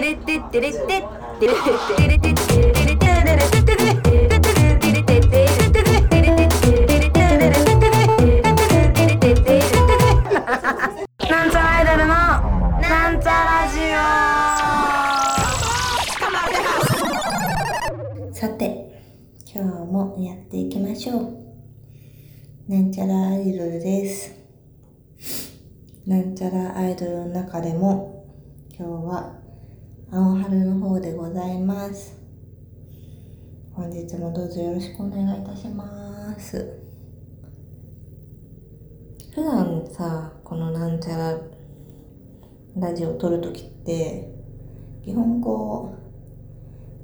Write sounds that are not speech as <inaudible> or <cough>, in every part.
なんち青春の方でございます。本日もどうぞよろしくお願いいたします。普段さ、このなんちゃらラジオを撮るときって、基本こ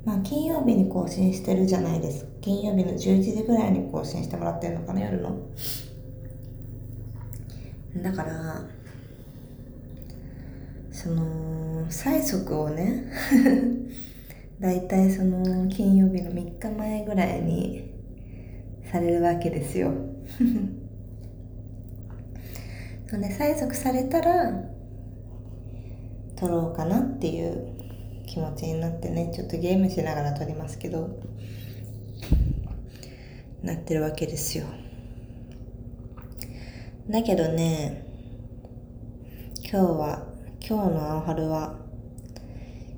う、まあ金曜日に更新してるじゃないですか。金曜日の11時ぐらいに更新してもらってるのかな、夜の。だから、その、催促をね、だいいその金曜日の3日前ぐらいにされるわけですよ。<laughs> そんで催促されたら、撮ろうかなっていう気持ちになってねちょっとゲームしながら撮りますけどなってるわけですよだけどね今日は今日の青春は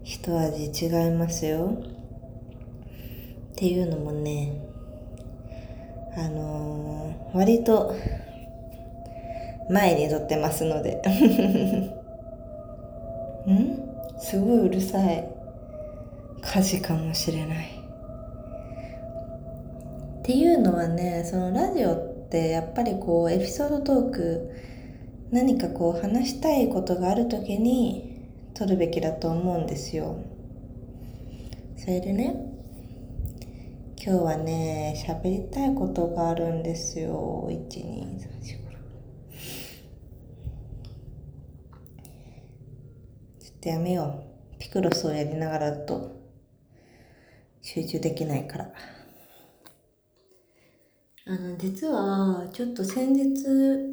一味違いますよ。っていうのもねあのー割と前に撮ってますので。<laughs> ん？すごいうるさい。火事かもしれない。っていうのはねそのラジオってやっぱりこうエピソードトーク何かこう話したいことがある時に撮るべきだと思うんですよそれでね今日はね喋りたいことがあるんですよ1234ちょっとやめよう。ピクロスをやりながらだと集中できないから。あの、実はちょっと先日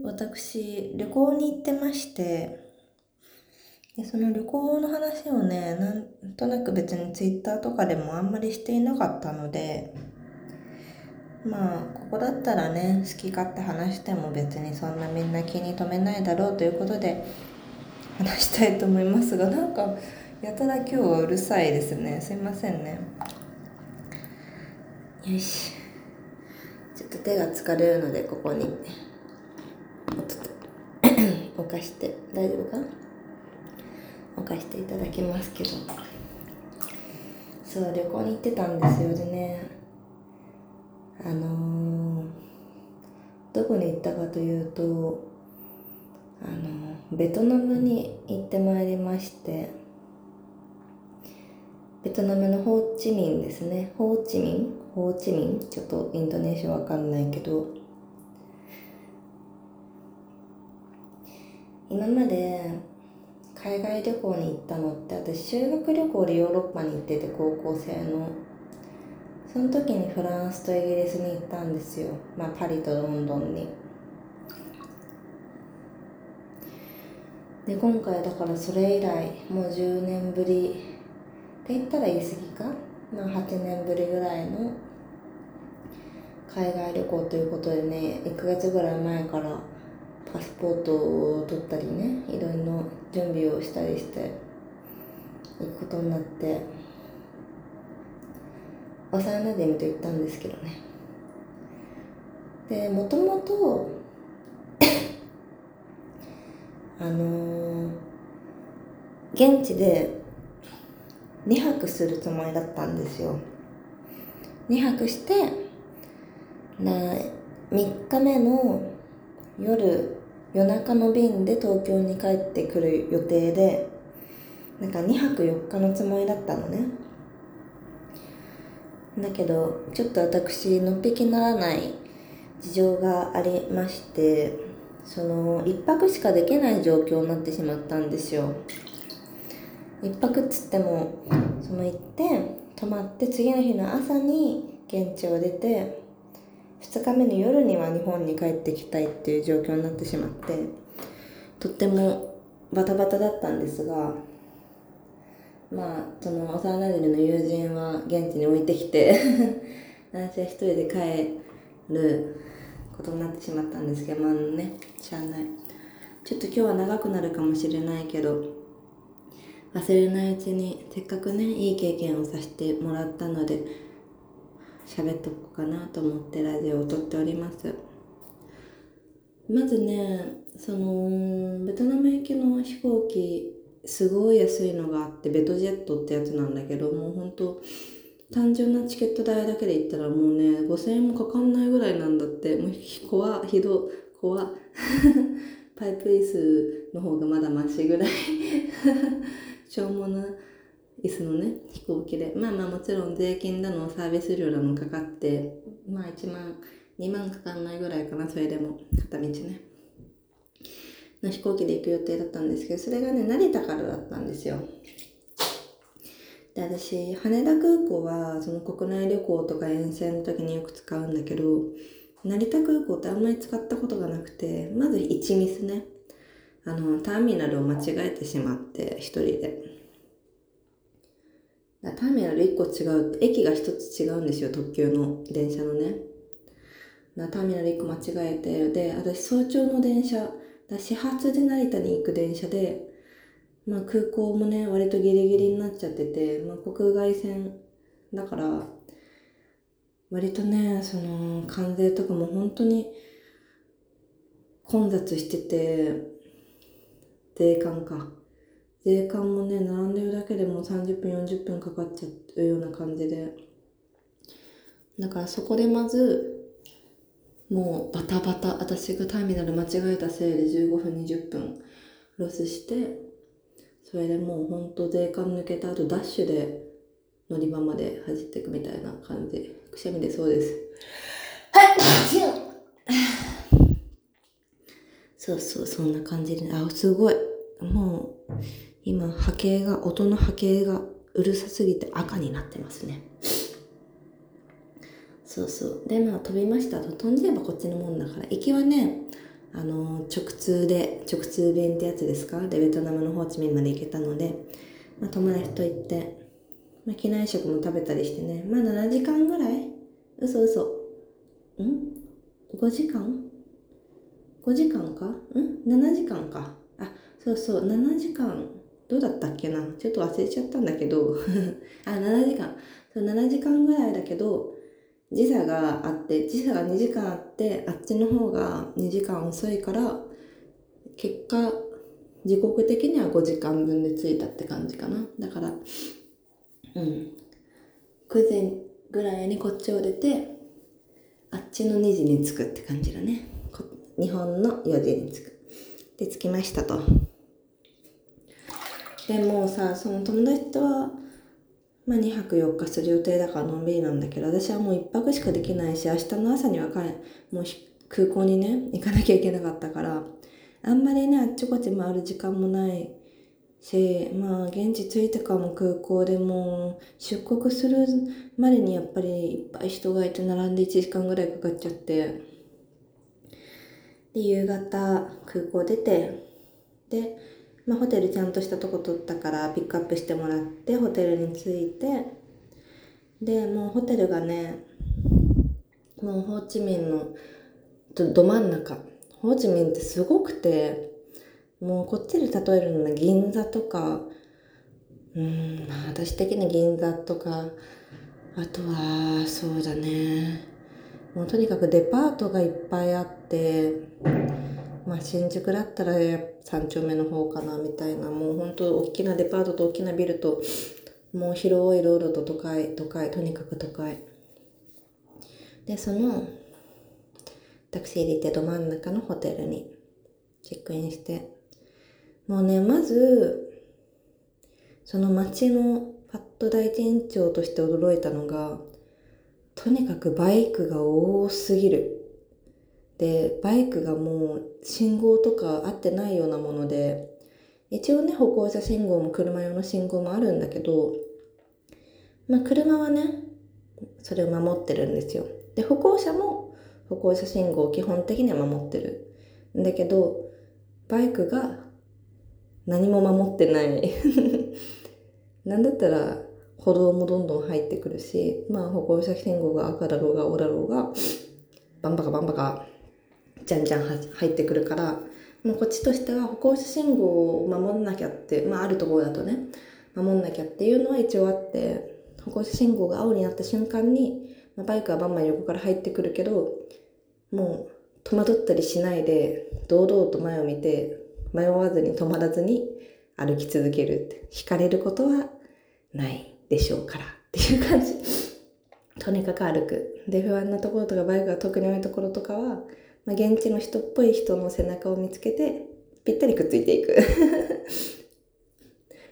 私旅行に行ってまして、でその旅行の話をね、なんとなく別にツイッターとかでもあんまりしていなかったので、まあ、ここだったらね、好き勝手話しても別にそんなみんな気に留めないだろうということで、話したいと思いますがなんかやたら今日はうるさいですね。すいませんね。よし。ちょっと手が疲れるのでここに。ちょっと置かして。大丈夫か？置かしていただきますけど。そう旅行に行ってたんですよでね。あのー、どこに行ったかというとあのベトナムに行ってまいりまして。ベトナムのホーチミンですね。ホーチミン？ホーチミン？ちょっとイントネーションわかんないけど。今まで海外旅行に行ったのって私修学旅行でヨーロッパに行ってて高校生の。その時にフランスとイギリスに行ったんですよ。まあパリとロンドンに。で今回だからそれ以来もう10年ぶり。って言ったら言い過ぎか、まあ、8年ぶりぐらいの海外旅行ということでね1ヶ月ぐらい前からパスポートを取ったりねいろいろ準備をしたりして行くことになって幼なじみと行ったんですけどね。でもともと <coughs> あのー、現地で2泊するつもりだったんですよ。2泊してな3日目の夜夜中の便で東京に帰ってくる予定でなんか2泊4日のつもりだったのね。だけどちょっと私のっぴきならない事情がありましてその1泊しかできない状況になってしまったんですよ。1泊っつってもその行って泊まって次の日の朝に現地を出て2日目の夜には日本に帰ってきたいっていう状況になってしまってとってもバタバタだったんですがまあその幼なじみの友人は現地に置いてきて <laughs> 私は一人で帰ることになってしまったんですけどまあねしゃあない。ちょっと今日は長くなるかもしれないけど忘れないうちにせっかくねいい経験をさせてもらったので喋っとこうかなと思ってラジオを撮っております。まずねそのベトナム行きの飛行機すごい安いのがあってベトジェットってやつなんだけどもうほんと単純なチケット代だけで言ったらもうね5000円もかかんないぐらいなんだって。もう怖ひど怖。<laughs> パイプ椅子の方がまだマシぐらい。<laughs> しょうもな。椅子のね飛行機で。まあまあもちろん税金だのサービス料だのかかってまあ1万2万かかんないぐらいかなそれでも片道ね。の飛行機で行く予定だったんですけどそれがね成田からだったんですよ。で私羽田空港はその国内旅行とか遠征の時によく使うんだけど成田空港ってあんまり使ったことがなくてまず1ミスね。あのターミナルを間違えてしまって一人で。ターミナル1個違う駅が1つ違うんですよ特急の電車のね。ターミナル1個間違えてで私早朝の電車だ始発で成田に行く電車で、まあ、空港もね割とギリギリになっちゃってて、まあ、国外線だから割とねその関税とかも本当に混雑してて税関か。税関もね並んでるだけでも30分40分かかっちゃうような感じで。だからそこでまずもうバタバタ私がターミナル間違えたせいで15分20分ロスしてそれでもうほんと税関抜けた後ダッシュで乗り場まで走っていくみたいな感じ。くしゃみでそうです。はい <sighs> そうそうそんな感じで。あすごい。もう今波形が音の波形がうるさすぎて赤になってますね。そうそう。でまあ飛びましたと。飛んじゃえばこっちのもんだから。行きはねあの直通で直通便ってやつですか？でベトナムのホーチミンまで行けたので、まあ、友達と行って、まあ、機内食も食べたりしてね。まあ7時間ぐらい？嘘嘘。ん ?5 時間 ?5 時間か？ん ?7 時間か。あそうそう。7時間どうだったっけな？ちょっと忘れちゃったんだけど。<laughs> あ7時間。そう7時間ぐらいだけど時差があって時差が2時間あってあっちの方が2時間遅いから結果時刻的には5時間分で着いたって感じかな。だからうん。9時ぐらいにこっちを出てあっちの2時に着くって感じだね。日本の4時に着く。で着きましたと。でもさその友達とはまあ、2泊4日する予定だからのんびりなんだけど、私はもう1泊しかできないし、明日の朝には帰もう空港にね、行かなきゃいけなかったから、あんまりね、あっちこっち回る時間もないし、まあ、現地着いてからも空港でもう、出国するまでにやっぱりいっぱい人がいて並んで1時間ぐらいかかっちゃって、で、夕方空港出て、で、まあ、ホテルちゃんとしたとこ取ったからピックアップしてもらってホテルに着いてでもうホテルがねもうホーチミンのど真ん中。ホーチミンってすごくてもうこっちで例えるのは銀座とか。うんまあ私的に銀座とか。あとはそうだね。もうとにかくデパートがいっぱいあってまあ、新宿だったら3丁目の方かなみたいなもう本当大きなデパートと大きなビルともう広い道路と都会都会とにかく都会。でそのタクシーで行ってど真ん中のホテルにチェックインして。もうねまずその街のパッと第一印象として驚いたのがとにかくバイクが多すぎる。でバイクがもう信号とか合ってないようなもので一応ね歩行者信号も車用の信号もあるんだけどまあ車はねそれを守ってるんですよ。で歩行者も歩行者信号を基本的には守ってる。んだけどバイクが何も守ってない。<laughs> なんだったら歩道もどんどん入ってくるし、まあ歩行者信号が赤だろうが青だろうが、バンバカバンバカ、じゃんじゃん入ってくるから、もうこっちとしては歩行者信号を守んなきゃって、まああるところだとね、守んなきゃっていうのは一応あって、歩行者信号が青になった瞬間に、まあ、バイクはバンバン横から入ってくるけど、もう戸惑ったりしないで、堂々と前を見て、迷わずに止まらずに歩き続けるって。惹かれることはないでしょうからっていう感じ。とにかく歩く。で、不安なところとかバイクが特に多いところとかは、まあ、現地の人っぽい人の背中を見つけて、ぴったりくっついていく。<laughs> っ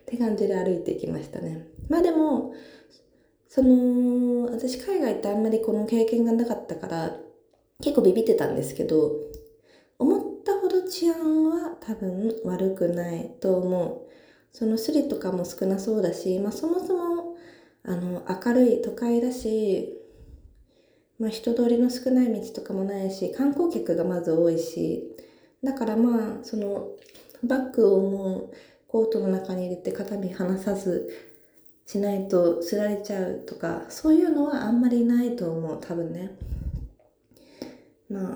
て感じで歩いていきましたね。まあでも、その、私海外ってあんまりこの経験がなかったから、結構ビビってたんですけど、思ったほど治安は多分悪くないと思う。そのスリとかも少なそうだし、まあそもそも、あの、明るい都会だし、まあ人通りの少ない道とかもないし、観光客がまず多いし、だからまあ、その、バッグをもうコートの中に入れて肩身離さずしないとすられちゃうとか、そういうのはあんまりないと思う、多分ね。ま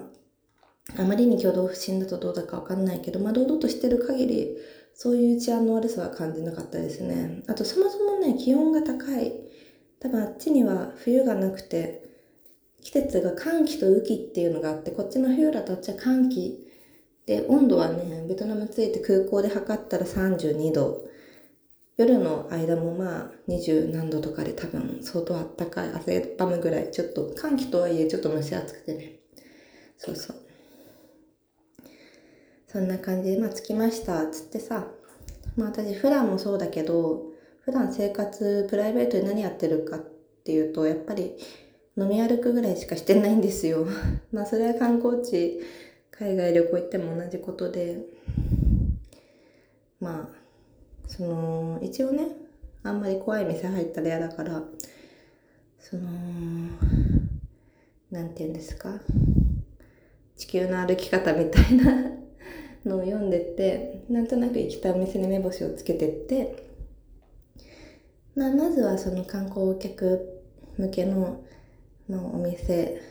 あ、あまりに挙動不審だとどうだかわかんないけど、まあ、堂々としてる限り、そういう治安の悪さは感じなかったですね。あと、そもそもね、気温が高い。多分あっちには冬がなくて、季節が寒気と雨季っていうのがあって、こっちの冬だとあっちは寒気。で、温度はね、ベトナム着いて空港で測ったら32度。夜の間もまあ20何度とかで多分相当あったかい汗ばむぐらいちょっと寒気とはいえちょっと蒸し暑くてねそうそう。そんな感じで、まあ、着きました。つってさ、まあ私普段もそうだけど、普段生活、プライベートで何やってるかっていうと、やっぱり飲み歩くぐらいしかしてないんですよ。<laughs> まあそれは観光地、海外旅行行っても同じことで、まあ、その、一応ね、あんまり怖い店入ったら嫌だから、その、なんて言うんですか？地球の歩き方みたいな <laughs> のを読んでってなんとなく行きたいお店に目星をつけてってまあ、まずはその観光客向けののお店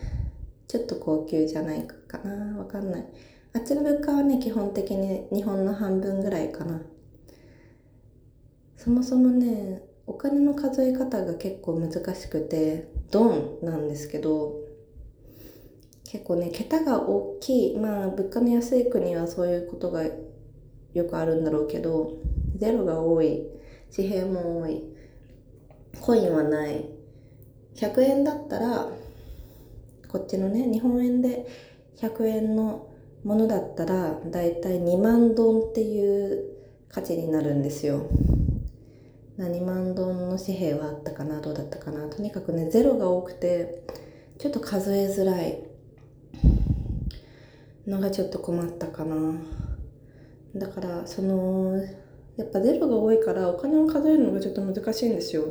ちょっと高級じゃないかな。わかんない。あっちの物価はね基本的に日本の半分ぐらいかな。そもそもねお金の数え方が結構難しくてドンなんですけど結構ね桁が大きいまあ物価の安い国はそういうことがよくあるんだろうけどゼロが多い紙幣も多いコインはない100円だったらこっちのね日本円で100円のものだったらだいたい2万ドンっていう価値になるんですよ。何万ドンの紙幣はあったかなどうだったかな。とにかくねゼロが多くてちょっと数えづらいのがちょっと困ったかな。だからそのやっぱゼロが多いからお金を数えるのがちょっと難しいんですよ。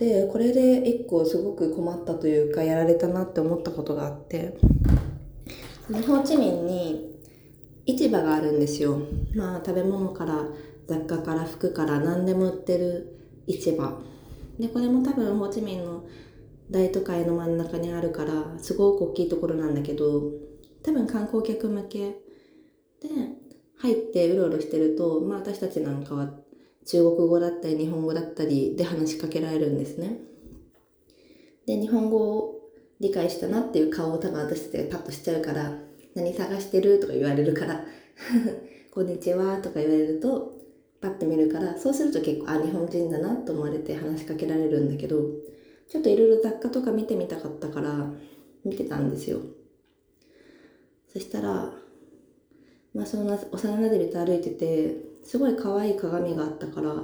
でこれで一個すごく困ったというかやられたなって思ったことがあってホーチミンに市場があるんですよ。まあ食べ物から雑貨から服から何でも売ってる市場。でこれも多分ホーチミンの大都会の真ん中にあるからすごく大きいところなんだけど多分観光客向けで入ってうろうろしてると、まあ私たちなんかは中国語だったり日本語だったりで話しかけられるんですね。で、日本語を理解したなっていう顔を多分私ってパッとしちゃうから、何探してる？とか言われるから、<laughs> こんにちはとか言われると、パッて見るから、そうすると結構、あ、日本人だなと思われて話しかけられるんだけど、ちょっといろいろ雑貨とか見てみたかったから、見てたんですよ。そしたら、まあその幼なじみと歩いてて、すごい可愛い鏡があったから、あ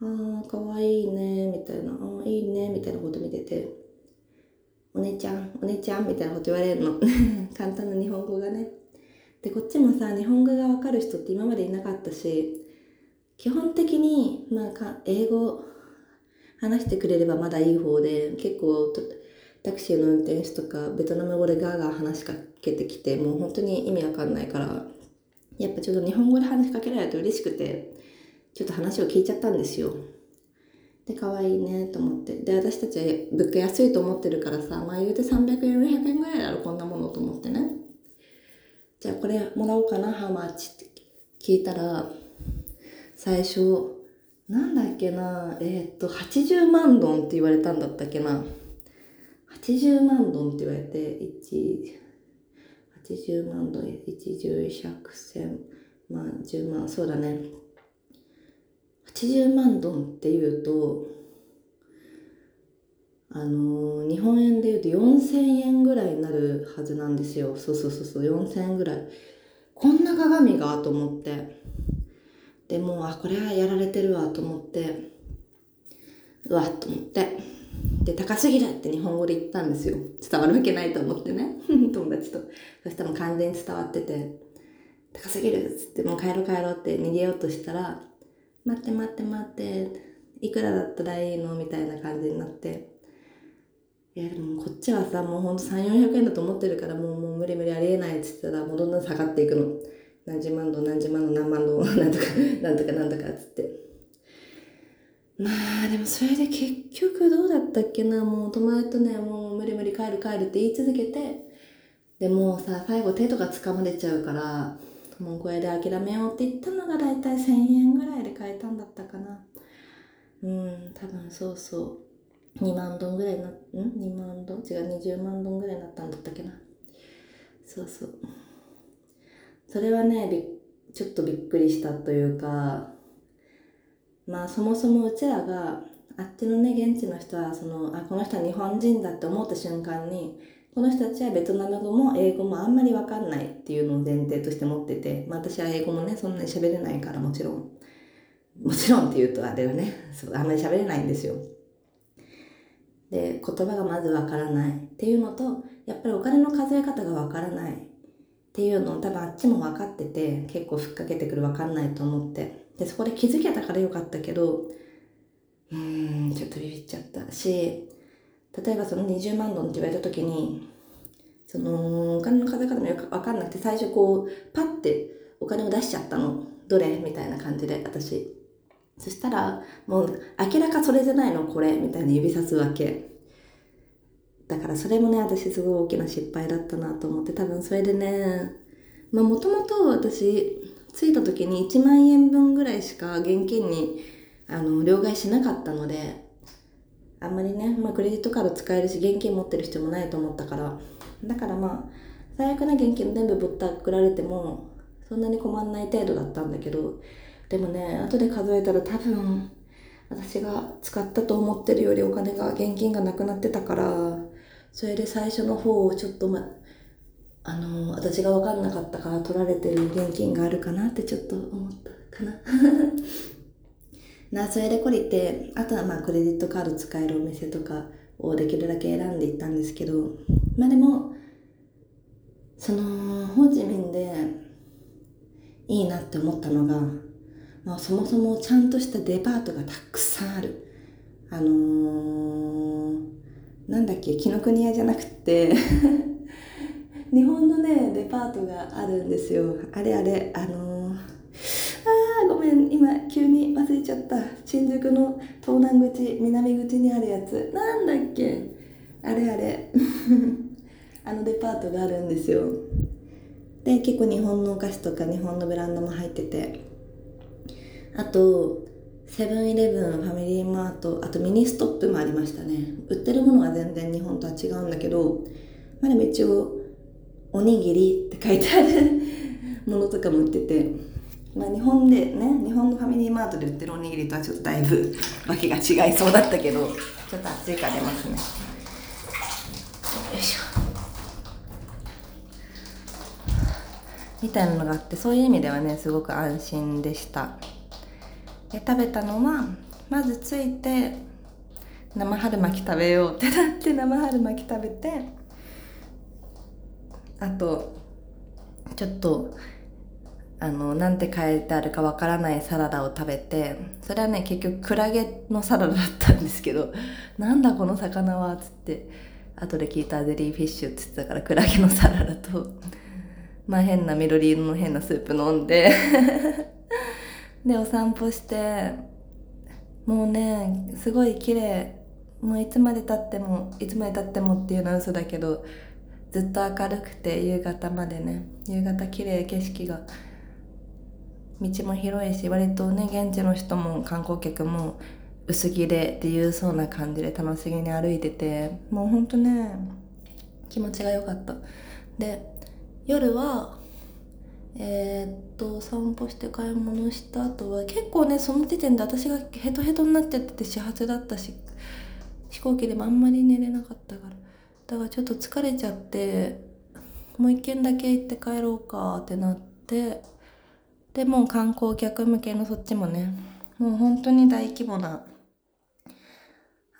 あ、可愛いね、みたいな、ああ、いいね、みたいなこと見てて、お姉ちゃん、お姉ちゃん、みたいなこと言われるの。<laughs> 簡単な日本語がね。で、こっちもさ、日本語がわかる人って今までいなかったし、基本的に、まあか、英語話してくれればまだいい方で、結構タクシーの運転手とかベトナム語でガーガー話しかけてきてもう本当に意味わかんないからやっぱちょっと日本語で話しかけられると嬉しくてちょっと話を聞いちゃったんですよ。で、可愛いねと思って。で、私たちは物価安いと思ってるからさ、まあ言うて300円、400円ぐらいだろ、こんなものと思ってね。じゃあこれもらおうかな、ハマッチって聞いたら、最初、なんだっけな、えー、っと、80万ドンって言われたんだったっけな。80万ドンって言われて、1、80万ドン、1、10、100、1000万、10万、そうだね。80万ドンっていうと、あのー、日本円で言うと4000円ぐらいになるはずなんですよ。そうそうそうそう、4000円ぐらい。こんな鏡がと思って。でも、あ、これはやられてるわと思って、うわっと思って。で、高すぎるって日本語で言ったんですよ。伝わるわけないと思ってね。<laughs> 友達と。そしたらもう完全に伝わってて、高すぎるっつってもう帰ろう帰ろうって逃げようとしたら、待って待って待って、いくらだったらいいのみたいな感じになって、いやでもこっちはさ、もうほんと3、400円だと思ってるからもうもう無理無理ありえないっつったらもうどんどん下がっていくの。何十万度、何十万度、何万度、<laughs> なんとか、なんとかなんとかっつって。まあでもそれで結局どうだったっけな、もう友達とね、もう無理無理帰る帰るって言い続けて、でもさ、最後手とか掴まれちゃうから、もうこれで諦めようって言ったのが大体1000円ぐらいで買えたんだったかな。うん、多分そうそう。2万ドンぐらいな、ん ?2 万ドン？違う、20万ドンぐらいになったんだったっけな。そうそう。それはね、びちょっとびっくりしたというか、まあそもそもうちらが、あっちのね、現地の人は、その、あ、この人は日本人だって思った瞬間に、この人たちはベトナム語も英語もあんまりわかんないっていうのを前提として持ってて、まあ私は英語もね、そんなに喋れないからもちろん。もちろんって言うとあれはね、<laughs> そうあんまり喋れないんですよ。で、言葉がまずわからないっていうのと、やっぱりお金の数え方がわからないっていうのを多分あっちも分かってて、結構ふっかけてくるわかんないと思って。で、そこで気づけたからよかったけど、うーん、ちょっとビビっちゃったし、例えばその20万ドンって言われた時に、そのお金の数え方もよくわかんなくて、最初こう、パッてお金を出しちゃったの。どれ？みたいな感じで、私。そしたら、もう明らかそれじゃないの、これ？みたいな指さすわけ。だからそれもね、私すごい大きな失敗だったなと思って、多分それでね、まあもともと私、着いた時に1万円分ぐらいしか現金にあの両替しなかったので、あんまりね、まあ、クレジットカード使えるし現金持ってる必要もないと思ったから。だからまあ最悪な現金全部ぶったくられてもそんなに困んない程度だったんだけどでもね後で数えたら多分私が使ったと思ってるよりお金が現金がなくなってたからそれで最初の方をちょっとまあの私が分かんなかったから取られてる現金があるかなってちょっと思ったかな。<laughs> なそれでこりってあとはまあクレジットカード使えるお店とかをできるだけ選んでいったんですけどまあでもそのホーチミンでいいなって思ったのが、まあ、そもそもちゃんとしたデパートがたくさんある。あのー、なんだっけ紀ノ国屋じゃなくて <laughs> 日本のねデパートがあるんですよ。あれあれあのーあーごめん今急に忘れちゃった。新宿の東南口南口にあるやつ。なんだっけ？あれあれ。<laughs> あのデパートがあるんですよ。で結構日本のお菓子とか日本のブランドも入ってて。あとセブンイレブンファミリーマートあとミニストップもありましたね。売ってるものは全然日本とは違うんだけどまあでも一応おにぎりって書いてあるものとかも売ってて。まあ、日本でね日本のファミリーマートで売ってるおにぎりとはちょっとだいぶわけが違いそうだったけどちょっと熱いから出ますね。よいしょ。みたいなのがあってそういう意味ではねすごく安心でした。で食べたのはまずついて生春巻き食べようってなって生春巻き食べてあとちょっとあのなんて書いてあるかわからないサラダを食べてそれはね結局クラゲのサラダだったんですけど <laughs> なんだこの魚はっつって後で聞いたゼリーフィッシュっつってたからクラゲのサラダと <laughs> まあ変な緑色の変なスープ飲んで <laughs> でお散歩してもうねすごい綺麗もういつまでたってもいつまでたってもっていうのは嘘だけどずっと明るくて夕方までね夕方綺麗景色が道も広いし割とね現地の人も観光客も薄着でっていうそうな感じで楽しげに歩いててもうほんとね気持ちが良かった。で夜はえー、っと散歩して買い物した後は結構ねその時点で私がヘトヘトになっちゃってて始発だったし飛行機でもあんまり寝れなかったから。だからちょっと疲れちゃってもう一軒だけ行って帰ろうかってなってでもう観光客向けのそっちもねもう本当に大規模な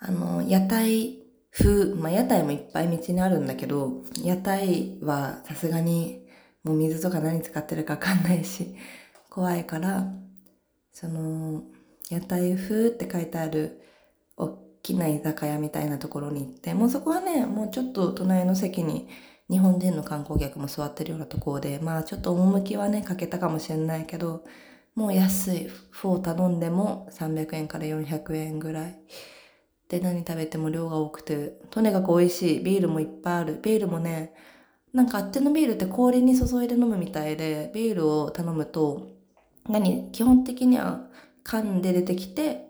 あの屋台風まあ屋台もいっぱい道にあるんだけど屋台はさすがにもう水とか何使ってるかわかんないし怖いからその屋台風って書いてあるきな居酒屋みたいなところに行ってもうそこはねもうちょっと隣の席に日本人の観光客も座ってるようなところでまあちょっと趣はねかけたかもしれないけどもう安いフォー頼んでも300円から400円ぐらい。で何食べても量が多くてとにかく美味しいビールもいっぱいある。ビールもねなんかあっちのビールって氷に注いで飲むみたいでビールを頼むと何基本的には缶で出てきて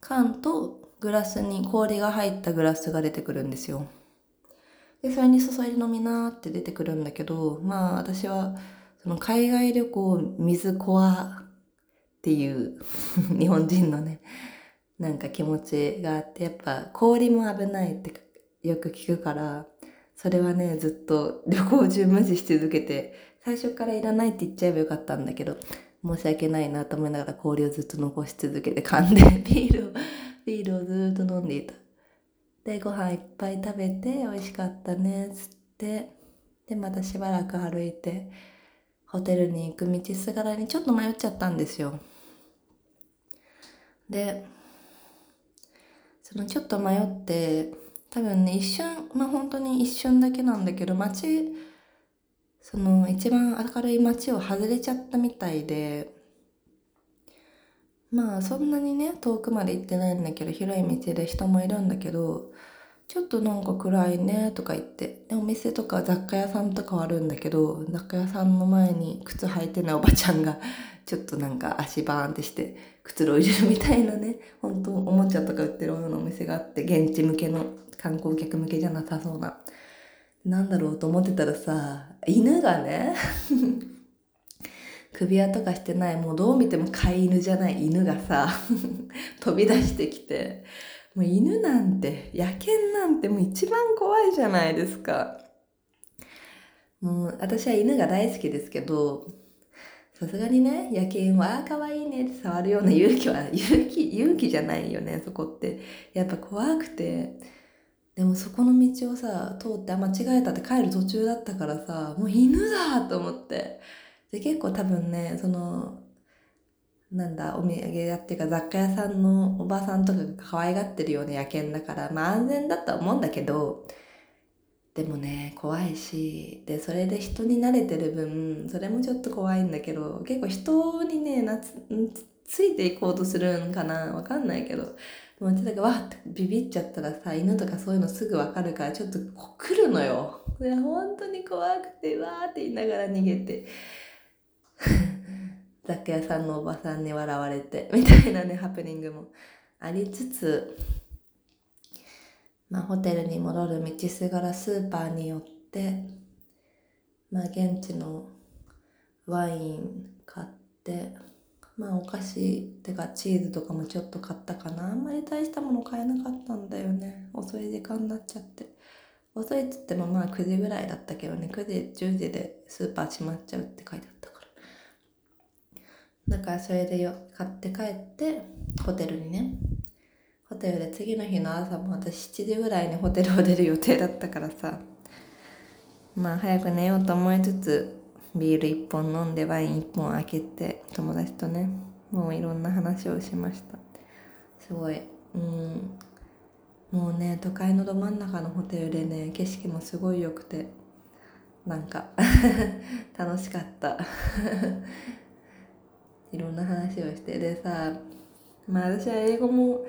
缶とグラスに氷が入ったグラスが出てくるんですよ。で、それに注いで飲みなーって出てくるんだけど、まあ私は、その海外旅行水コアっていう <laughs> 日本人のね、なんか気持ちがあって、やっぱ氷も危ないってよく聞くから、それはね、ずっと旅行中無視し続けて、最初からいらないって言っちゃえばよかったんだけど、申し訳ないなと思いながら氷をずっと残し続けて噛んでビールをビールをずっと飲んでいた。で、ご飯いっぱい食べて、美味しかったね、つって、で、またしばらく歩いて、ホテルに行く道すがらにちょっと迷っちゃったんですよ。で、そのちょっと迷って、多分ね、一瞬、まあ本当に一瞬だけなんだけど、街、その一番明るい街を外れちゃったみたいで、まあそんなにね遠くまで行ってないんだけど広い道で人もいるんだけどちょっとなんか暗いねとか言ってでお店とか雑貨屋さんとかはあるんだけど雑貨屋さんの前に靴履いてないおばちゃんが <laughs> ちょっとなんか足バーンってしてくつろいでるみたいなね本当おもちゃとか売ってるようなお店があって現地向けの観光客向けじゃなさそうななんだろうと思ってたらさ犬がね <laughs> 首輪とかしてないもうどう見ても飼い犬じゃない犬がさ <laughs> 飛び出してきて。もう犬なんて野犬なんてもう一番怖いじゃないですか。もう私は犬が大好きですけどさすがにね野犬は「あ可愛いいね」って触るような勇気は <laughs> 勇気勇気じゃないよねそこって。やっぱ怖くて。でもそこの道をさ通ってあ間違えたって帰る途中だったからさもう犬だと思って。で結構多分ねそのなんだお土産屋っていうか雑貨屋さんのおばさんとかが可愛がってるような野犬だからまあ安全だとは思うんだけどでもね怖いしでそれで人に慣れてる分それもちょっと怖いんだけど結構人にねなつついていこうとするんかなわかんないけどもうちょっとわってビビっちゃったらさ犬とかそういうのすぐわかるからちょっと来るのよ。で本当に怖くてわーって言いながら逃げて。<laughs> 雑貨屋さんのおばさんに笑われて <laughs> みたいなねハプニングもありつつまあホテルに戻る道すがらスーパーに寄ってまあ現地のワイン買ってまあお菓子ってかチーズとかもちょっと買ったかな。あんまり大したもの買えなかったんだよね。遅い時間になっちゃって。遅いっつってもまあ9時ぐらいだったけどね。9時10時でスーパー閉まっちゃうって書いてあった。だからそれでよ買って帰ってホテルにね。ホテルで次の日の朝も私7時ぐらいにホテルを出る予定だったからさ。まあ早く寝ようと思いつつビール1本飲んでワイン1本開けて友達とねもういろんな話をしました。すごいうん。もうね都会のど真ん中のホテルでね景色もすごい良くてなんか <laughs> 楽しかった。いろんな話をしてでさまあ私は英語も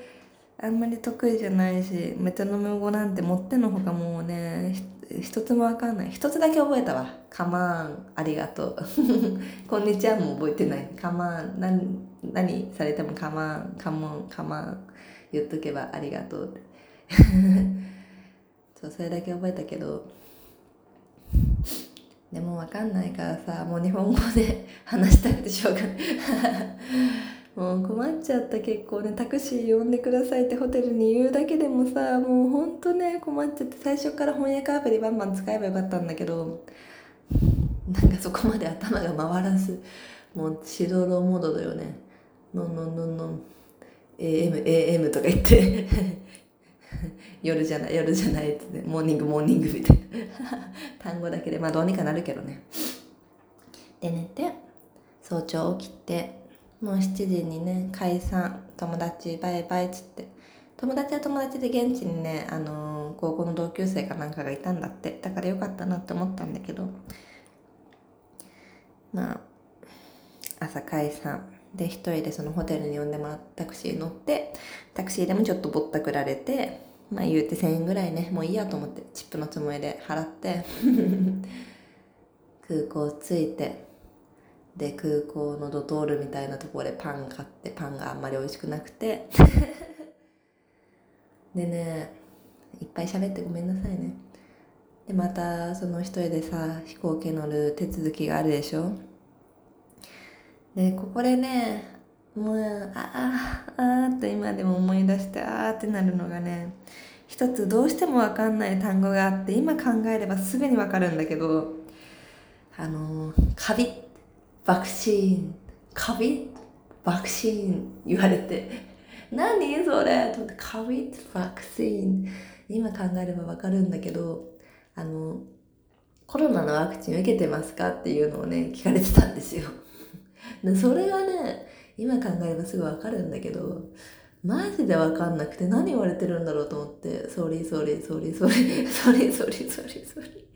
あんまり得意じゃないしメトノム語なんて持ってのほかもうね一つもわかんない。一つだけ覚えたわ「カマーン。ありがとう」<laughs>「こんにちは」も覚えてない「カマーン。何何されてもカマーン。カモン。カマーン」言っとけばありがとう。<laughs> そうそれだけ覚えたけど。でもわかんないからさもう日本語で <laughs> 話したくてしょうがない。<laughs> もう困っちゃった結構ね。タクシー呼んでくださいってホテルに言うだけでもさもうほんとね困っちゃって最初から翻訳アプリバンバン使えばよかったんだけどなんかそこまで頭が回らずもうしどろモードだよね。 no no no no。AM AM とか言って。<laughs> 夜じゃない夜じゃないっつって morning morning みたいな。<laughs> 単語だけで。まあどうにかなるけどね。で寝て早朝起きてもう7時にね解散。友達バイバイっつって。友達は友達で現地にね、あのー、高校の同級生かなんかがいたんだって。だからよかったなって思ったんだけど。まあ朝解散。で一人でそのホテルに呼んでもらったタクシー乗ってタクシーでもちょっとぼったくられてまあ言うて1000円ぐらいねもういいやと思ってチップのつもりで払って <laughs> 空港着いてで空港のドトールみたいなところでパン買ってパンがあんまり美味しくなくて。<laughs> でねいっぱい喋ってごめんなさいね。でまたその一人でさ飛行機乗る手続きがあるでしょ？でここでねもうああああって今でも思い出してああってなるのがね一つどうしても分かんない単語があって今考えればすぐに分かるんだけどあのカビバクシーンカビバクシーン言われて何それと思ってカビバクシーン今考えれば分かるんだけどあのコロナのワクチン受けてますかっていうのをね聞かれてたんですよ。それがね、今考えればすぐわかるんだけど、マジでわかんなくて何言われてるんだろうと思って、 sorry sorry sorry sorry、sorry sorry sorry sorry。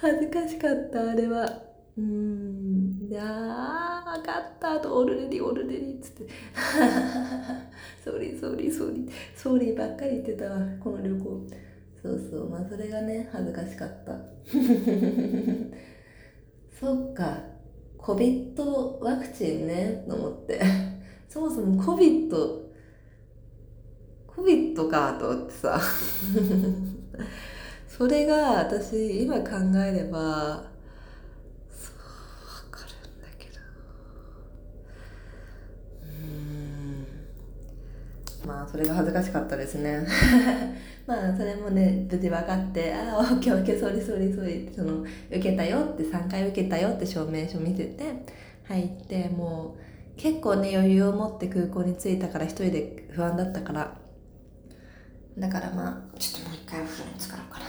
恥ずかしかった、あれは。うーん、じゃー、わかったと、 already already っつって。sorry sorry sorry、sorry ばっかり言ってたわ、この旅行。そうそう、まあそれがね、恥ずかしかった。<laughs> そっか。COVID ワクチンねと思って。<laughs> そもそも COVID COVID かと思ってさ。<laughs> それが私今考えればそう分かるんだけど。まあそれが恥ずかしかったですね。まあそれもね無事分かって「ああオッケーオッケーソリソリソリ」その受けたよって3回受けたよって証明書見せて入ってもう結構ね余裕を持って空港に着いたから一人で不安だったから。だからまあちょっともう一回お風呂に浸かろうか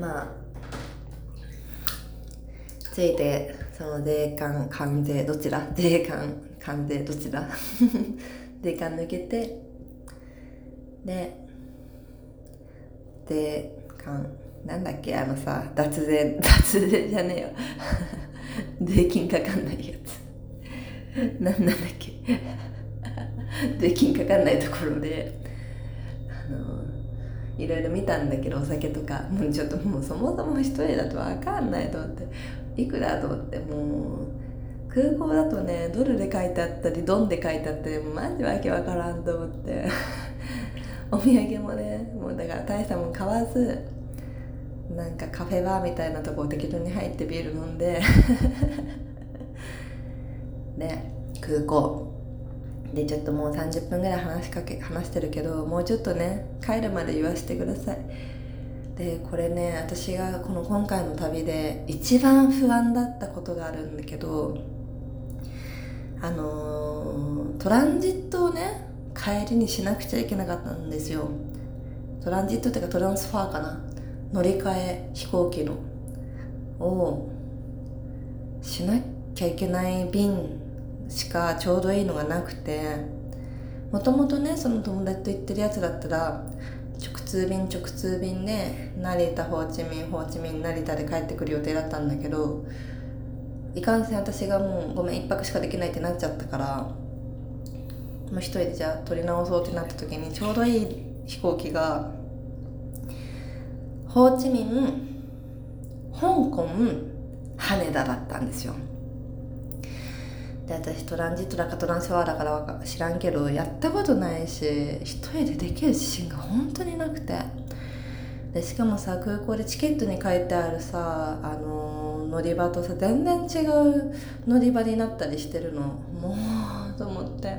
な。まあ着いてその税関関税どちら？税関。関税どちら？<laughs> 税関抜けてで税関なんだっけ？あのさ脱税 <laughs> 脱税じゃねえよ。<laughs> 税金かかんないやつ。なんなんだっけ？税金かかんないところであのいろいろ見たんだけどお酒とか。もうちょっともうそもそも一人だと分かんないと思って。いくらと思って？もう空港だとねドルで書いてあったりドンで書いてあったりマジわけわからんと思って。<laughs> お土産もねもうだから大したもん買わずなんかカフェバーみたいなとこ適当に入ってビール飲んで。で <laughs> 空港。でちょっともう30分ぐらい話しかけ話してるけどもうちょっとね帰るまで言わせてください。でこれね私がこの今回の旅で一番不安だったことがあるんだけどあの、トランジットをね帰りにしなくちゃいけなかったんですよ。トランジットっていうかトランスファーかな。乗り換え飛行機の。をしなきゃいけない便しかちょうどいいのがなくて。もともとねその友達と行ってるやつだったら直通便直通便で成田ホーチミンホーチミン成田で帰ってくる予定だったんだけどいかんせん私がもうごめん1泊しかできないってなっちゃったからもう一人でじゃあ取り直そうってなった時にちょうどいい飛行機がホーチミン香港羽田だったんですよ。で私トランジットだかトランスファーだから知らんけどやったことないし一人でできる自信が本当になくて。でしかもさ空港でチケットに書いてあるさあの乗り場とさ全然違う乗り場になったりしてるの。もうと思って。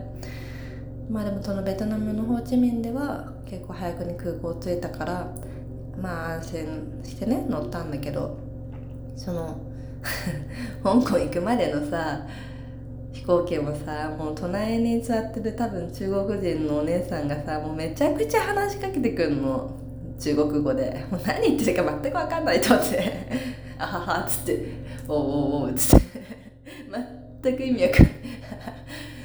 まあでもそのベトナムのホーチミンでは結構早くに空港着いたからまあ安心してね乗ったんだけど。その <laughs> 香港行くまでのさ飛行機もさもう隣に座ってる多分中国人のお姉さんがさもうめちゃくちゃ話しかけてくんの。中国語でもう何言ってるか全く分かんないと思って「あはは」っつって「おおおっつって。全く意味わかんない。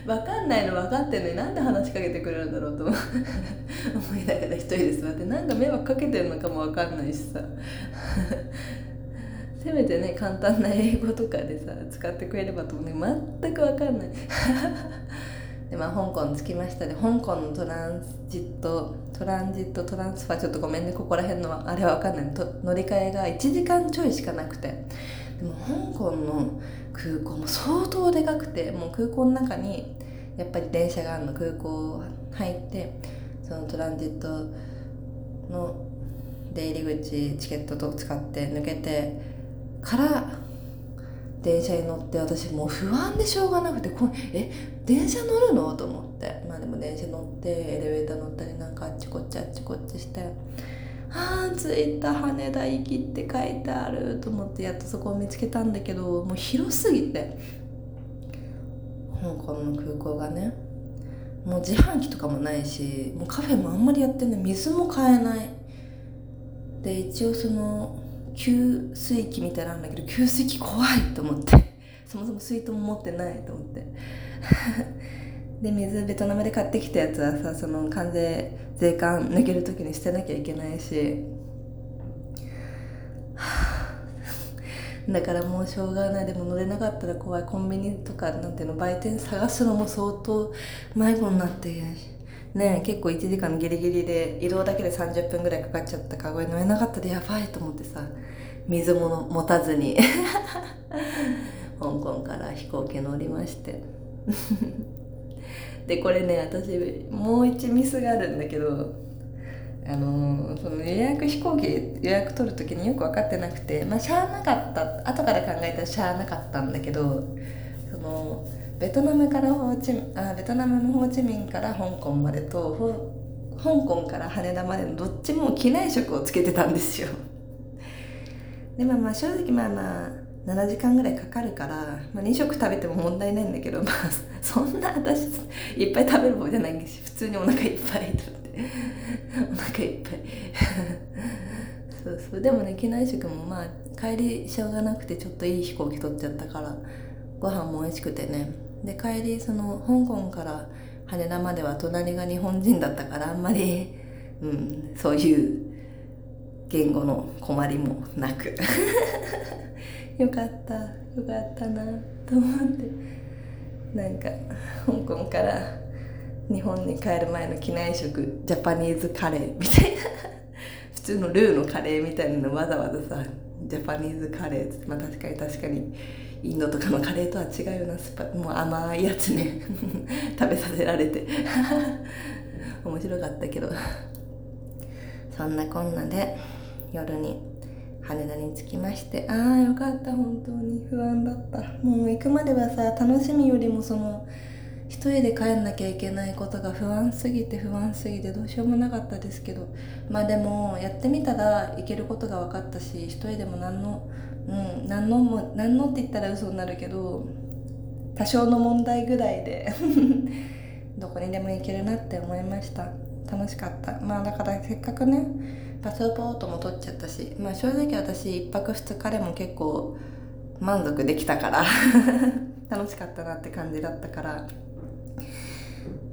分かんないの分かってんのになんで話しかけてくれるんだろうと思いながら一人で座ってなんか迷惑かけてるのかも分かんないしさ。せめてね簡単な英語とかでさ使ってくれればと思う。ね全く分かんない。でまあ香港着きましたで香港のトランジットトランジットトランスファーちょっとごめんねここら辺のあれは分かんない。と乗り換えが1時間ちょいしかなくて。でも香港の空港も相当でかくてもう空港の中にやっぱり電車があるの空港入ってそのトランジットの出入り口チケットと使って抜けてから電車に乗って私もう不安でしょうがなくてこえ電車乗るの？と思って。まあでも電車乗ってエレベーター乗ったりなんかあっちこっちあっちこっちしてあー着いた羽田行きって書いてあると思ってやっとそこを見つけたんだけどもう広すぎて。香港の空港がね。もう自販機とかもないしもうカフェもあんまりやってない。水も買えない。で一応その給水器みたいなんだけど給水器怖いと思って。そもそも水筒も持ってないと思って。<laughs> で水ベトナムで買ってきたやつはさその関税税関抜ける時に捨てなきゃいけないし。<laughs> だからもうしょうがない。でも乗れなかったら怖い。コンビニとかなんていうの売店探すのも相当迷子になってね結構1時間ギリギリで移動だけで30分ぐらいかかっちゃった。からこれ乗れなかったらやばいと思ってさ水も持たずに。香港から飛行機乗りまして <laughs> でこれね私もう一ミスがあるんだけどあのその予約飛行機予約取る時によく分かってなくてまあしゃあなかった後から考えたらしゃあなかったんだけどそのベトナムからホーチあベトナムのホーチミンから香港までと香港から羽田までのどっちも機内食をつけてたんですよ。でまあまあ正直まあまあ7時間ぐらいかかるから、まあ、2食食べても問題ないんだけどまあ <laughs> そんな私いっぱい食べる方じゃないし普通にお腹いっぱいとって。<laughs> お腹いっぱい。<laughs> そうそう。でもね機内食もまあ帰りしょうがなくてちょっといい飛行機取っちゃったからご飯も美味しくてね。で帰りその香港から羽田までは隣が日本人だったからあんまり、うん、そういう言語の困りもなく。よかったよかったなと思って。なんか香港から日本に帰る前の機内食ジャパニーズカレーみたいな。<laughs> 普通のルーのカレーみたいなのわざわざさジャパニーズカレーってまあ確かに確かにインドとかのカレーとは違うようなスパもう甘いやつね。<laughs> 食べさせられて。<laughs> 面白かったけど。そんなこんなで夜に羽田に着きましてああよかった本当に。不安だった。もう行くまではさ楽しみよりもその一人で帰んなきゃいけないことが不安すぎて不安すぎてどうしようもなかったですけど。まあでもやってみたらいけることが分かったし一人でも何のうん何のも何のって言ったら嘘になるけど多少の問題ぐらいで <laughs> どこにでも行けるなって思いました。楽しかった。まあだからせっかくねパスポートも取っちゃったしまあ正直私1泊2日でも結構満足できたから <laughs> 楽しかったなって感じだったから。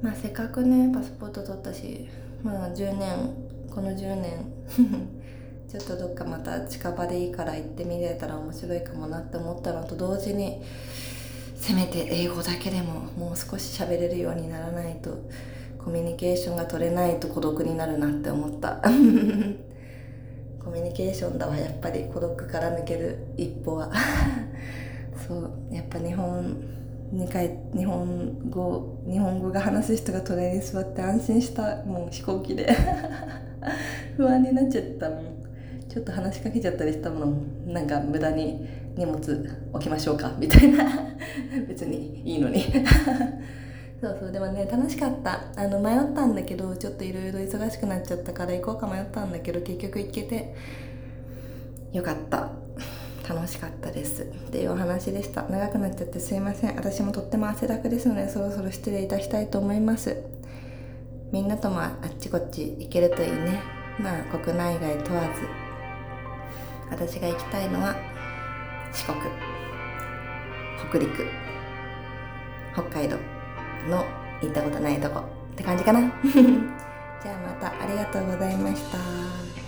まあせっかくねパスポート取ったしまあ10年この10年 <laughs> ちょっとどっかまた近場でいいから行ってみれたら面白いかもなって思ったのと同時にせめて英語だけでももう少し喋れるようにならないとコミュニケーションが取れないと孤独になるなって思った。<laughs> コミュニケーションだわ。やっぱり孤独から抜ける一歩は。<laughs> そう。やっぱ日本に帰日本語日本語が話す人が隣に座って安心した。もう飛行機で。<laughs> 不安になっちゃったもん。ちょっと話しかけちゃったりしたもんなんか無駄に荷物置きましょうか。みたいな。別にいいのに。<laughs> そうそうでもね楽しかった。あの迷ったんだけどちょっといろいろ忙しくなっちゃったから行こうか迷ったんだけど結局行けてよかった。楽しかったです。っていうお話でした。長くなっちゃってすいません。私もとっても汗だくですのでそろそろ失礼いたしたいと思います。みんなともあっちこっち行けるといいね。まあ国内外問わず。私が行きたいのは四国。北陸。北海道。の行ったことないとこって感じかな <laughs> じゃあまたありがとうございました。